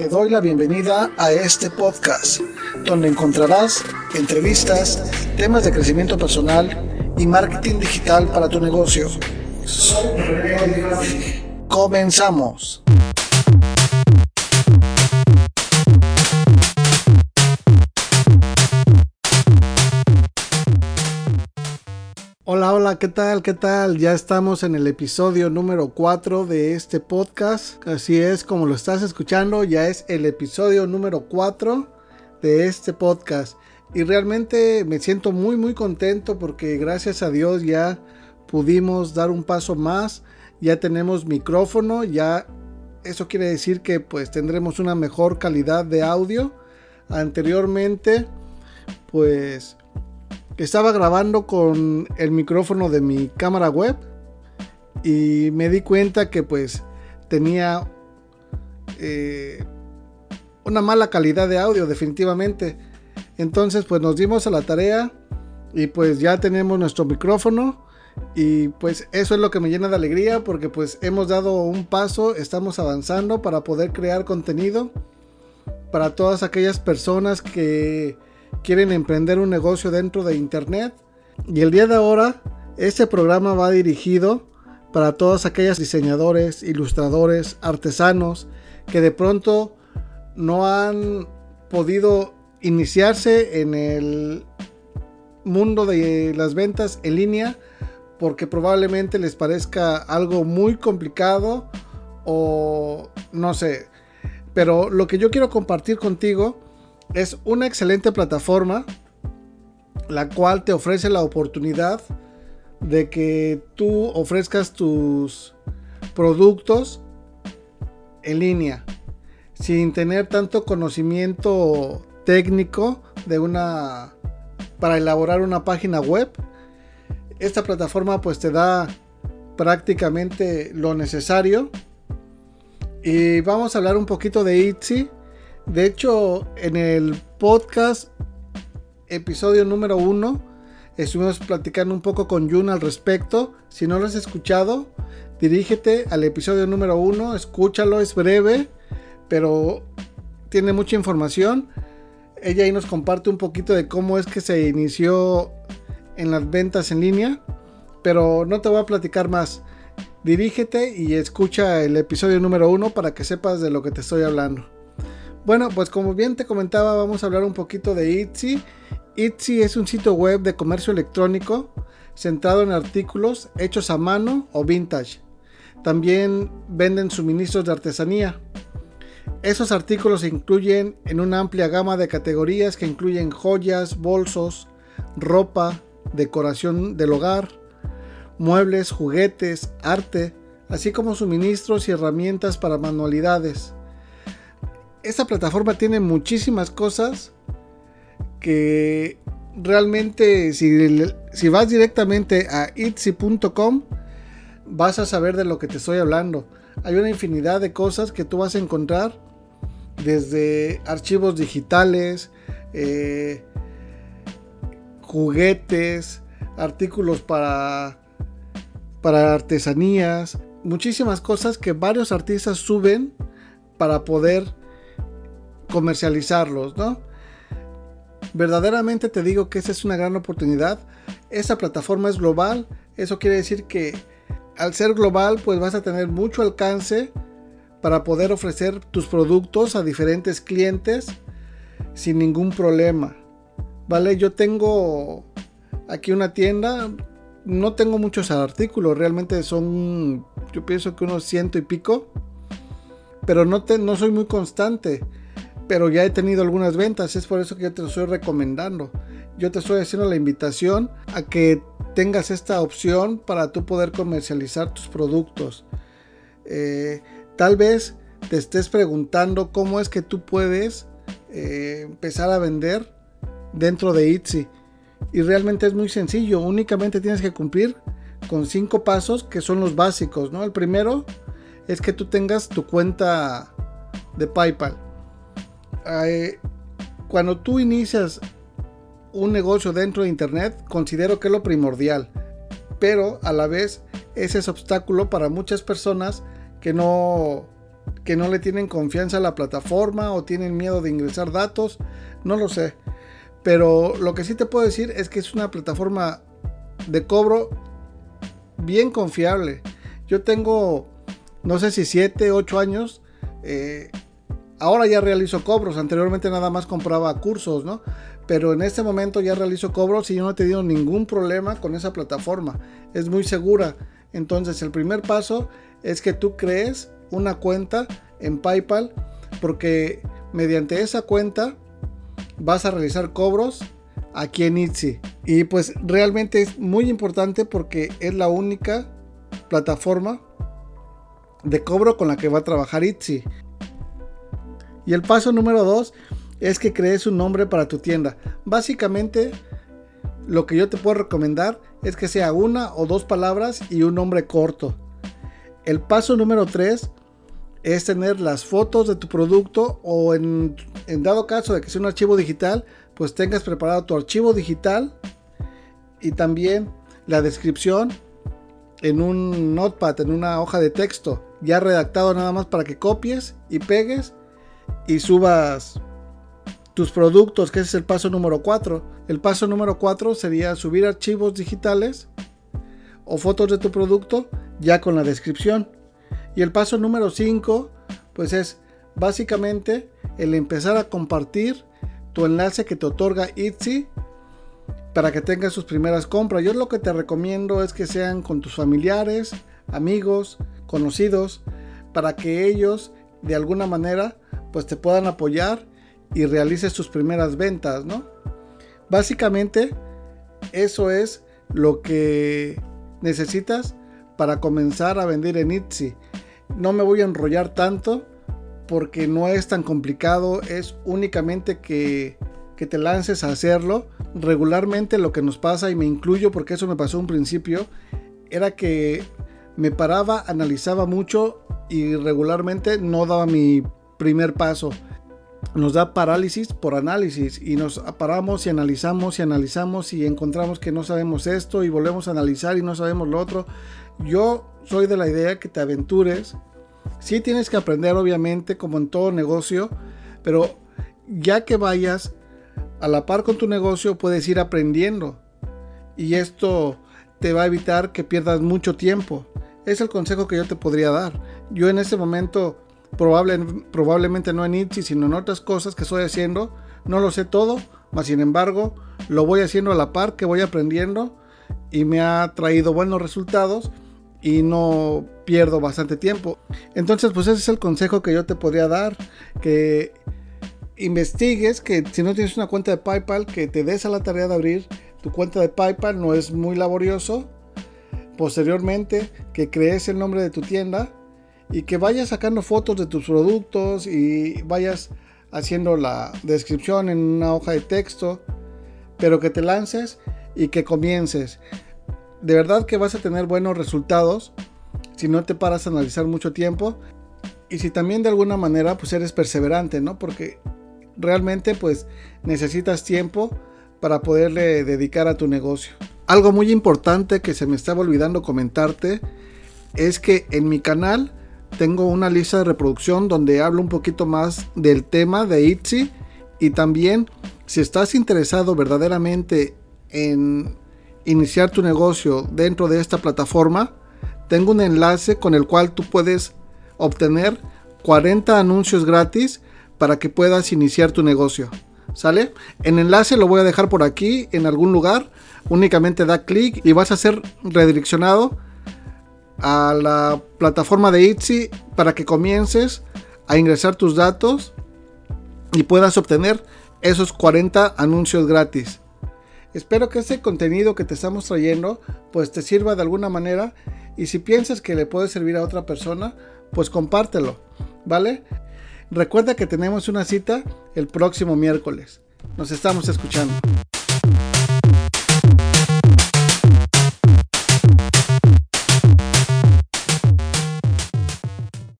Te doy la bienvenida a este podcast, donde encontrarás entrevistas, temas de crecimiento personal y marketing digital para tu negocio. Comenzamos. Hola, ¿qué tal? ¿Qué tal? Ya estamos en el episodio número 4 de este podcast. Así es, como lo estás escuchando, ya es el episodio número 4 de este podcast. Y realmente me siento muy, muy contento porque gracias a Dios ya pudimos dar un paso más. Ya tenemos micrófono, ya eso quiere decir que pues tendremos una mejor calidad de audio. Anteriormente, pues estaba grabando con el micrófono de mi cámara web y me di cuenta que pues tenía eh, una mala calidad de audio definitivamente. Entonces pues nos dimos a la tarea y pues ya tenemos nuestro micrófono y pues eso es lo que me llena de alegría porque pues hemos dado un paso, estamos avanzando para poder crear contenido para todas aquellas personas que quieren emprender un negocio dentro de Internet. Y el día de ahora, este programa va dirigido para todos aquellos diseñadores, ilustradores, artesanos que de pronto no han podido iniciarse en el mundo de las ventas en línea porque probablemente les parezca algo muy complicado o no sé. Pero lo que yo quiero compartir contigo es una excelente plataforma la cual te ofrece la oportunidad de que tú ofrezcas tus productos en línea sin tener tanto conocimiento técnico de una para elaborar una página web. Esta plataforma pues te da prácticamente lo necesario. Y vamos a hablar un poquito de Etsy de hecho, en el podcast, episodio número uno, estuvimos platicando un poco con Jun al respecto. Si no lo has escuchado, dirígete al episodio número uno, escúchalo, es breve, pero tiene mucha información. Ella ahí nos comparte un poquito de cómo es que se inició en las ventas en línea, pero no te voy a platicar más. Dirígete y escucha el episodio número uno para que sepas de lo que te estoy hablando. Bueno, pues como bien te comentaba, vamos a hablar un poquito de Etsy. Etsy es un sitio web de comercio electrónico centrado en artículos hechos a mano o vintage. También venden suministros de artesanía. Esos artículos se incluyen en una amplia gama de categorías que incluyen joyas, bolsos, ropa, decoración del hogar, muebles, juguetes, arte, así como suministros y herramientas para manualidades esta plataforma tiene muchísimas cosas que realmente si, vas directamente a itsy.com vas a saber de lo que te estoy hablando. Hay una infinidad de cosas que tú vas a encontrar desde archivos digitales, eh, juguetes, artículos para, para artesanías, muchísimas cosas que varios artistas suben para poder comercializarlos, ¿no? Verdaderamente te digo que esa es una gran oportunidad. Esa plataforma es global. Eso quiere decir que al ser global, pues vas a tener mucho alcance para poder ofrecer tus productos a diferentes clientes sin ningún problema. Vale, yo tengo aquí una tienda. No tengo muchos artículos, realmente son, yo pienso que unos ciento y pico. Pero no, te, no soy muy constante pero ya he tenido algunas ventas, es por eso que yo te lo estoy recomendando. Yo te estoy haciendo la invitación a que tengas esta opción para tú poder comercializar tus productos. Eh, tal vez te estés preguntando cómo es que tú puedes eh, empezar a vender dentro de Etsy. Y realmente es muy sencillo, únicamente tienes que cumplir con cinco pasos que son los básicos, ¿no? El primero es que tú tengas tu cuenta de PayPal cuando tú inicias un negocio dentro de Internet, considero que es lo primordial, pero a la vez ese es obstáculo para muchas personas que no que no le tienen confianza a la plataforma o tienen miedo de ingresar datos, no lo sé. Pero lo que sí te puedo decir es que es una plataforma de cobro bien confiable. Yo tengo, no sé si 7, 8 años. Eh, ahora ya realizo cobros. Anteriormente nada más compraba cursos, ¿no? Pero en este momento ya realizo cobros y yo no he tenido ningún problema con esa plataforma. Es muy segura. Entonces el primer paso es que tú crees una cuenta en PayPal porque mediante esa cuenta vas a realizar cobros aquí en Etsy. Y pues realmente es muy importante porque es la única plataforma de cobro con la que va a trabajar Etsy. Y el paso número 2 es que crees un nombre para tu tienda. Básicamente lo que yo te puedo recomendar es que sea una o dos palabras y un nombre corto. El paso número 3 es tener las fotos de tu producto o en, dado caso de que sea un archivo digital, pues tengas preparado tu archivo digital y también la descripción en un notepad, en una hoja de texto, ya redactado nada más para que copies y pegues y subas tus productos, que ese es el paso número 4. El paso número 4 sería subir archivos digitales o fotos de tu producto ya con la descripción. Y el paso número 5, pues es básicamente el empezar a compartir tu enlace que te otorga Etsy para que tengas sus primeras compras. Yo lo que te recomiendo es que sean con tus familiares, amigos, conocidos, para que ellos de alguna manera pues te puedan apoyar y realices tus primeras ventas, ¿no? Básicamente eso es lo que necesitas para comenzar a vender en Etsy. No me voy a enrollar tanto porque no es tan complicado, es únicamente que, que te lances a hacerlo. Regularmente lo que nos pasa, y me incluyo porque eso me pasó un principio, era que me paraba, analizaba mucho y regularmente no daba mi primer paso. Nos da parálisis por análisis y nos paramos y analizamos y analizamos y encontramos que no sabemos esto y volvemos a analizar y no sabemos lo otro. Yo soy de la idea que te aventures, Sí tienes que aprender, obviamente, como en todo negocio, pero ya que vayas a la par con tu negocio, puedes ir aprendiendo. Y esto te va a evitar que pierdas mucho tiempo. Es el consejo que yo te podría dar. Yo en este momento, probable, probablemente no en Etsy, sino en otras cosas que estoy haciendo, no lo sé todo, mas sin embargo, lo voy haciendo a la par que voy aprendiendo y me ha traído buenos resultados y no pierdo bastante tiempo. Entonces, pues ese es el consejo que yo te podría dar, que investigues, que si no tienes una cuenta de PayPal, que te des a la tarea de abrir tu cuenta de PayPal, no es muy laborioso. Posteriormente, que crees el nombre de tu tienda y que vayas sacando fotos de tus productos y vayas haciendo la descripción en una hoja de texto, pero que te lances y que comiences de verdad que vas a tener buenos resultados si no te paras a analizar mucho tiempo y si también de alguna manera pues eres perseverante, ¿no? Porque realmente pues necesitas tiempo para poderle dedicar a tu negocio. Algo muy importante que se me estaba olvidando comentarte es que en mi canal tengo una lista de reproducción donde hablo un poquito más del tema de Etsy y también si estás interesado verdaderamente en iniciar tu negocio dentro de esta plataforma, tengo un enlace con el cual tú puedes obtener 40 anuncios gratis para que puedas iniciar tu negocio. ¿Sale? El enlace lo voy a dejar por aquí en algún lugar. Únicamente da clic y vas a ser redireccionado a la plataforma de Etsy para que comiences a ingresar tus datos y puedas obtener esos 40 anuncios gratis. Espero que este contenido que te estamos trayendo pues te sirva de alguna manera y si piensas que le puede servir a otra persona, pues compártelo, ¿vale? Recuerda que tenemos una cita el próximo miércoles. Nos estamos escuchando.